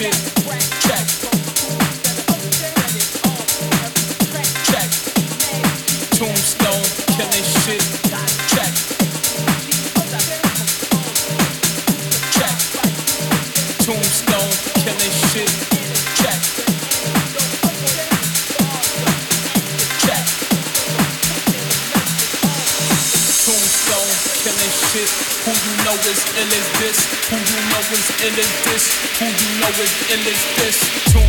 shit. in this fist.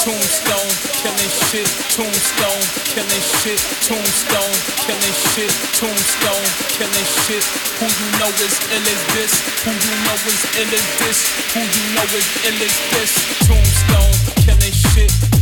tombstone, killing shit, tombstone, killing shit, tombstone, killing shit, tombstone, killing shit. Who you know is ill as this? Who you know is ill as this? Who you know is ill as this? Tombstone, killing shit.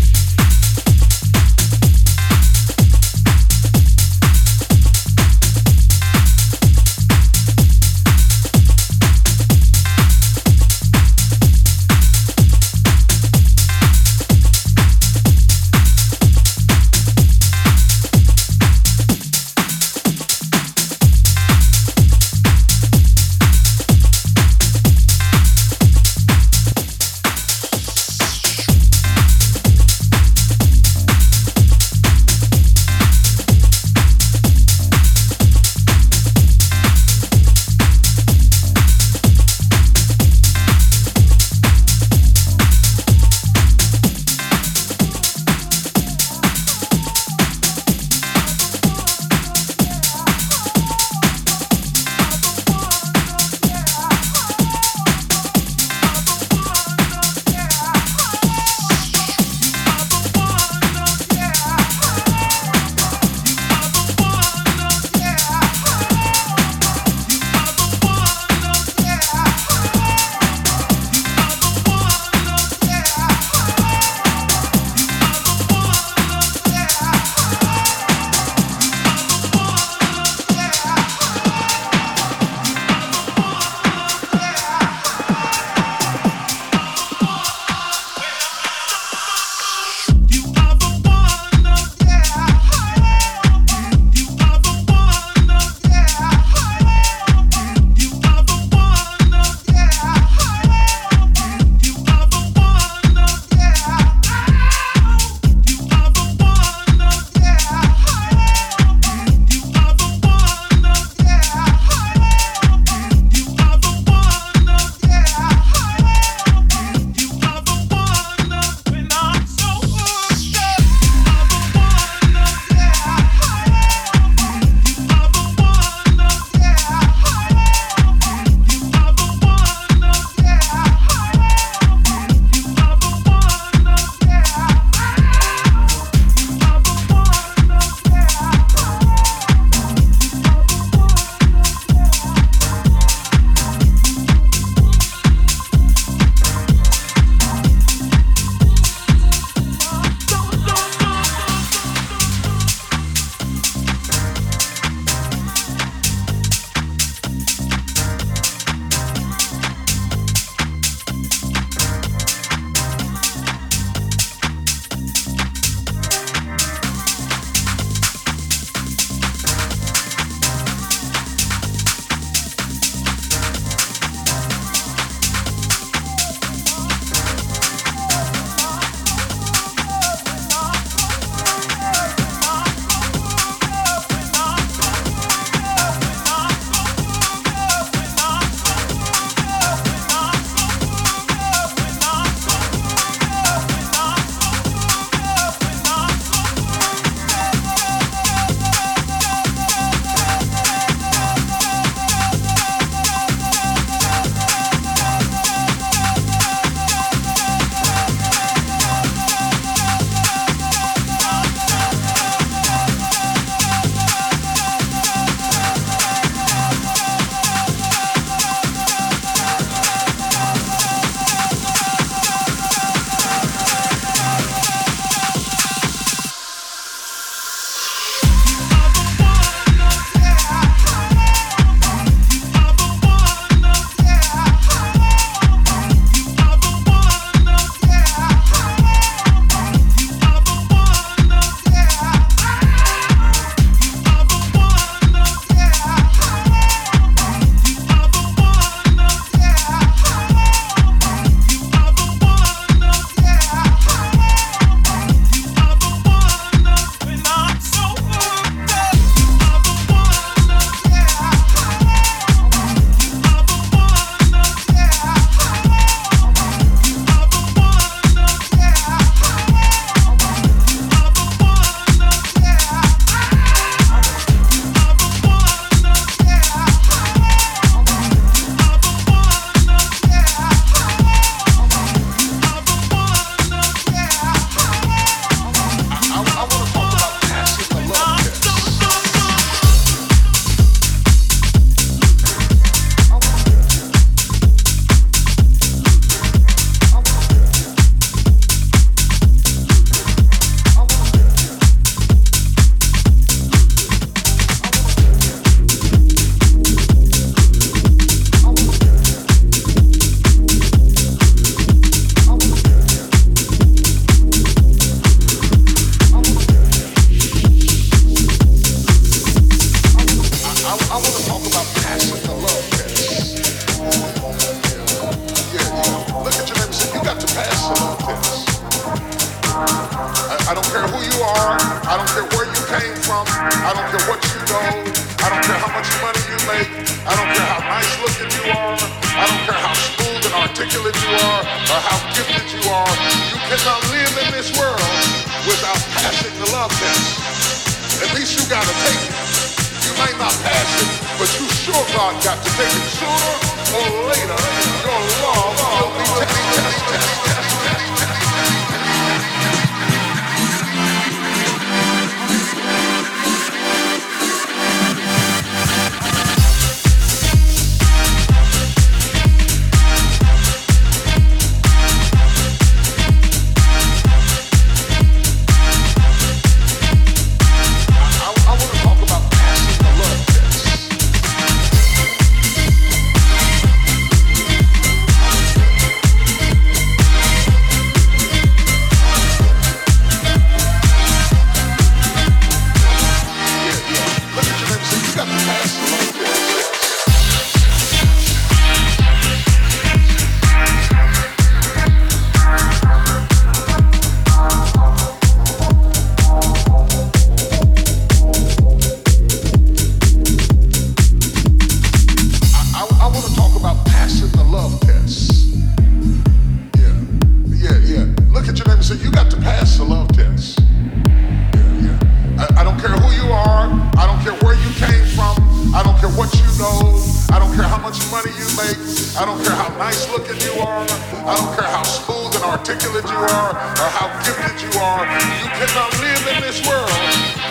are or how gifted you are, you cannot live in this world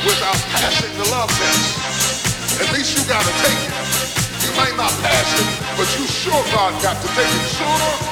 without passing the love test. At least you got to take it. You might not pass it, but you sure God got to take it sooner